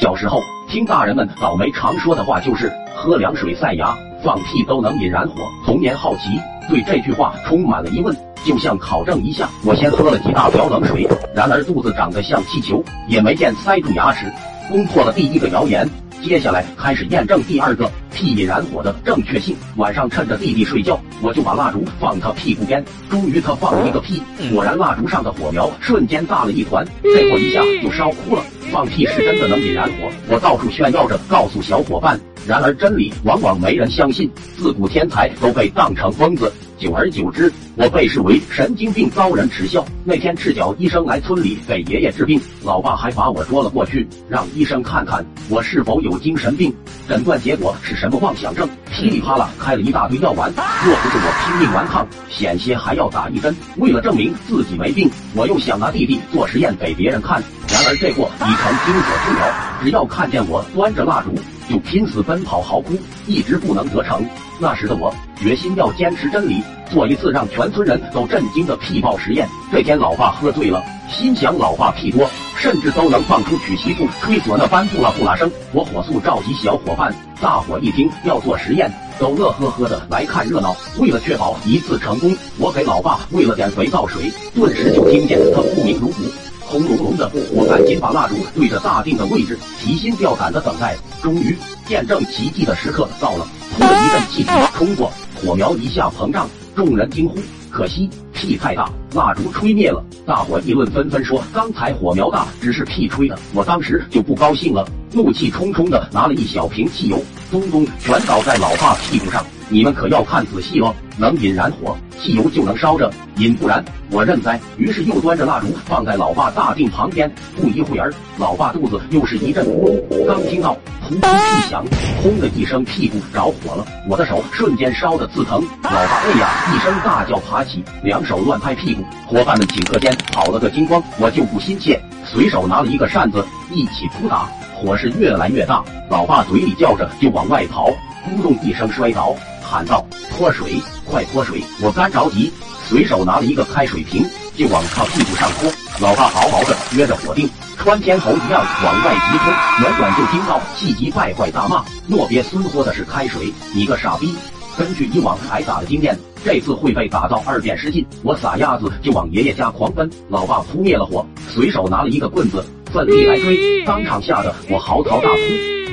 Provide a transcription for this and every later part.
小时候听大人们倒霉常说的话就是喝凉水塞牙，放屁都能引燃火。童年好奇，对这句话充满了疑问，就想考证一下。我先喝了几大瓢冷水，然而肚子长得像气球，也没见塞住牙齿，攻破了第一个谣言。接下来开始验证第二个屁引燃火的正确性。晚上趁着弟弟睡觉，我就把蜡烛放他屁股边，终于他放了一个屁，果然蜡烛上的火苗瞬间大了一团，这火一下就烧哭了。放屁是真的能引燃火，我到处炫耀着告诉小伙伴。然而真理往往没人相信，自古天才都被当成疯子。久而久之，我被视为神经病，遭人耻笑。那天赤脚医生来村里给爷爷治病，老爸还把我捉了过去，让医生看看我是否有精神病。诊断结果是什么妄想症，噼里啪啦开了一大堆药丸。若不是我拼命顽抗，险些还要打一针。为了证明自己没病，我又想拿弟弟做实验给别人看。然而这货已成精索之鸟，只要看见我端着蜡烛。就拼死奔跑嚎哭，一直不能得逞。那时的我决心要坚持真理，做一次让全村人都震惊的屁爆实验。这天老爸喝醉了，心想老爸屁多，甚至都能放出娶媳妇吹唢呐般呼啦呼啦声。我火速召集小伙伴，大伙一听要做实验，都乐呵呵的来看热闹。为了确保一次成功，我给老爸喂了点肥皂水，顿时就听见他不鸣如鼓。轰隆隆的，我赶紧把蜡烛对着大定的位置，提心吊胆的等待。终于，见证奇迹的时刻到了！突的一阵气体冲过，火苗一下膨胀，众人惊呼：“可惜屁太大，蜡烛吹灭了。”大伙议论纷纷说：“刚才火苗大，只是屁吹的。”我当时就不高兴了，怒气冲冲的拿了一小瓶汽油，咚咚全倒在老爸屁股上。你们可要看仔细哦，能引燃火，汽油就能烧着，引不燃，我认栽。于是又端着蜡烛放在老爸大腚旁边，不一会儿，老爸肚子又是一阵咕噜，刚听到噗噗屁响，轰的一声，屁股着火了，我的手瞬间烧得刺疼。老爸哎呀一声大叫，爬起，两手乱拍屁股，伙伴们顷刻间跑了个精光，我就不心切，随手拿了一个扇子，一起扑打，火势越来越大，老爸嘴里叫着就往外跑，咕咚一声摔倒。喊道：“泼水，快泼水！”我干着急，随手拿了一个开水瓶，就往他屁股上泼。老爸嗷嗷的约着火腚，穿天猴一样往外急冲，远远就听到气急败坏大骂：“诺别孙泼的是开水，你个傻逼！”根据以往挨打的经验，这次会被打到二遍失禁。我撒丫子就往爷爷家狂奔。老爸扑灭了火，随手拿了一个棍子，奋力来追，当场吓得我嚎啕大哭。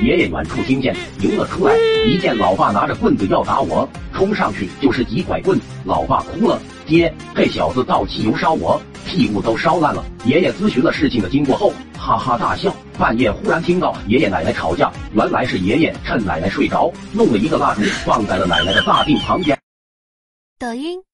爷爷远处听见，迎了出来，一见老爸拿着棍子要打我，冲上去就是几拐棍。老爸哭了，爹，这小子倒汽油烧我，屁股都烧烂了。爷爷咨询了事情的经过后，哈哈大笑。半夜忽然听到爷爷奶奶吵架，原来是爷爷趁奶奶睡着，弄了一个蜡烛放在了奶奶的大腚旁边。抖音。